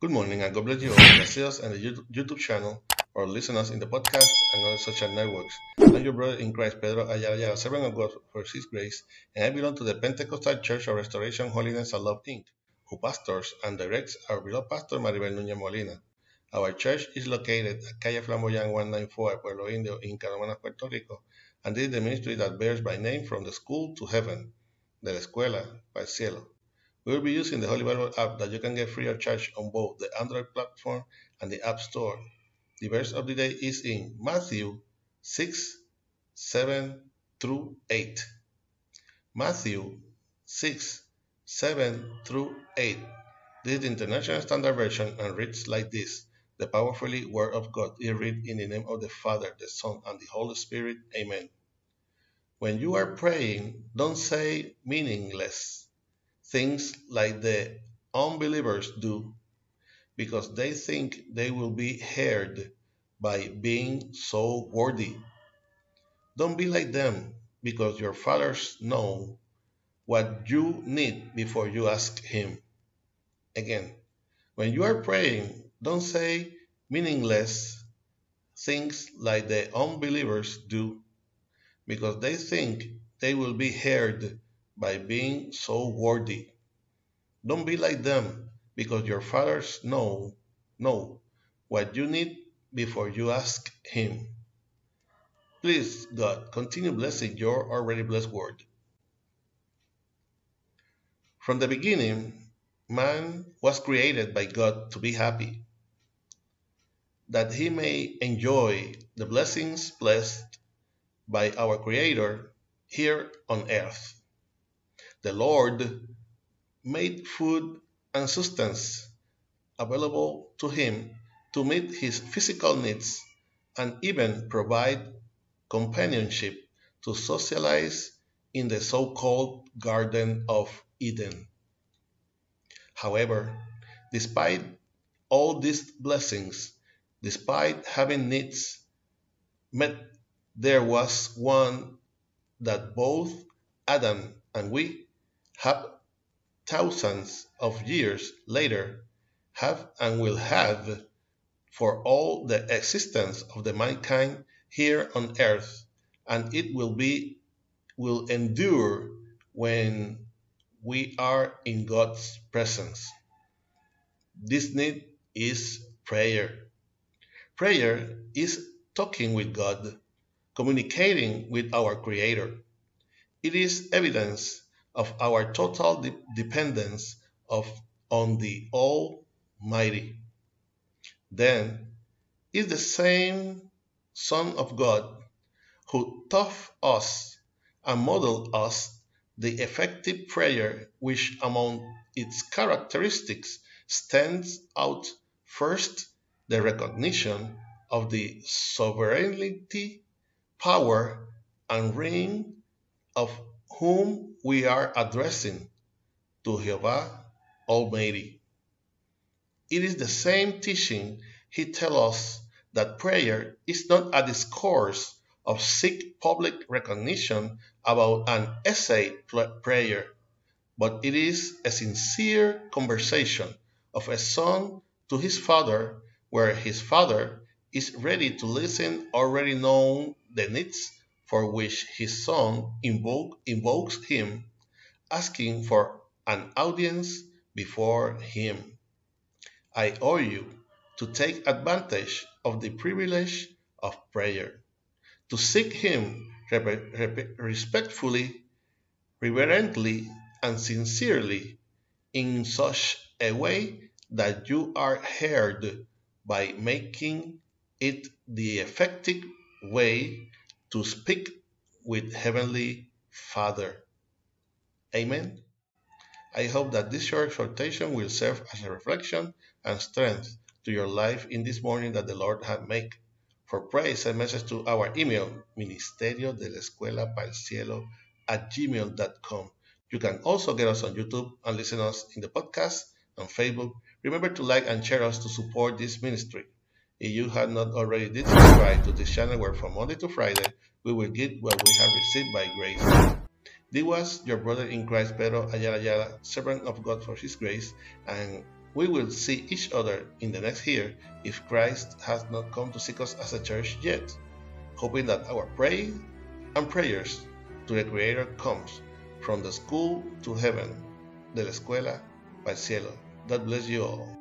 Good morning and God bless you all that see us on the YouTube channel or listen us in the podcast and other social networks. I'm your brother in Christ, Pedro Ayala, servant of God for His grace, and I belong to the Pentecostal Church of Restoration, Holiness, and Love, Inc., who pastors and directs our beloved pastor Maribel Núñez Molina. Our church is located at Calle Flamboyant 194, Pueblo Indio, in Canóvanas, Puerto Rico, and this is the ministry that bears my name from the school to heaven, de la escuela para el cielo. We will be using the Holy Bible app that you can get free of charge on both the Android platform and the App Store. The verse of the day is in Matthew 6 7 through 8. Matthew 6 7 through 8. This is the International Standard Version and reads like this The powerfully Word of God is read in the name of the Father, the Son, and the Holy Spirit. Amen. When you are praying, don't say meaningless things like the unbelievers do because they think they will be heard by being so worthy. Don't be like them because your fathers know what you need before you ask him. Again, when you are praying, don't say meaningless things like the unbelievers do because they think they will be heard by being so worthy. Don't be like them, because your fathers know know what you need before you ask him. Please, God, continue blessing your already blessed word. From the beginning, man was created by God to be happy, that he may enjoy the blessings blessed by our Creator here on earth. The Lord made food and sustenance available to him to meet his physical needs and even provide companionship to socialize in the so called Garden of Eden. However, despite all these blessings, despite having needs met, there was one that both Adam and we have thousands of years later have and will have for all the existence of the mankind here on earth and it will be will endure when we are in God's presence. This need is prayer. Prayer is talking with God, communicating with our Creator. It is evidence of our total de dependence of, on the Almighty. Then is the same Son of God who taught us and modeled us the effective prayer which among its characteristics stands out first the recognition of the sovereignty, power, and reign of whom we are addressing to Jehovah Almighty. It is the same teaching he tells us that prayer is not a discourse of seek public recognition about an essay prayer, but it is a sincere conversation of a son to his father, where his father is ready to listen already know the needs for which his son invoke, invokes him, asking for an audience before him. I urge you to take advantage of the privilege of prayer, to seek him respectfully, reverently, and sincerely in such a way that you are heard by making it the effective way to speak with Heavenly Father. Amen. I hope that this short exhortation will serve as a reflection and strength to your life in this morning that the Lord has made. For prayer, send message to our email, ministerio de la escuela para el cielo at gmail.com. You can also get us on YouTube and listen us in the podcast on Facebook. Remember to like and share us to support this ministry. If you have not already did subscribe to this channel where from Monday to Friday we will get what we have received by grace. This was your brother in Christ, Pedro Ayala Ayala, servant of God for his grace, and We will see each other in the next year if Christ has not come to seek us as a church yet, hoping that our praise and prayers to the Creator comes from the school to heaven, de la escuela al cielo. God bless you all.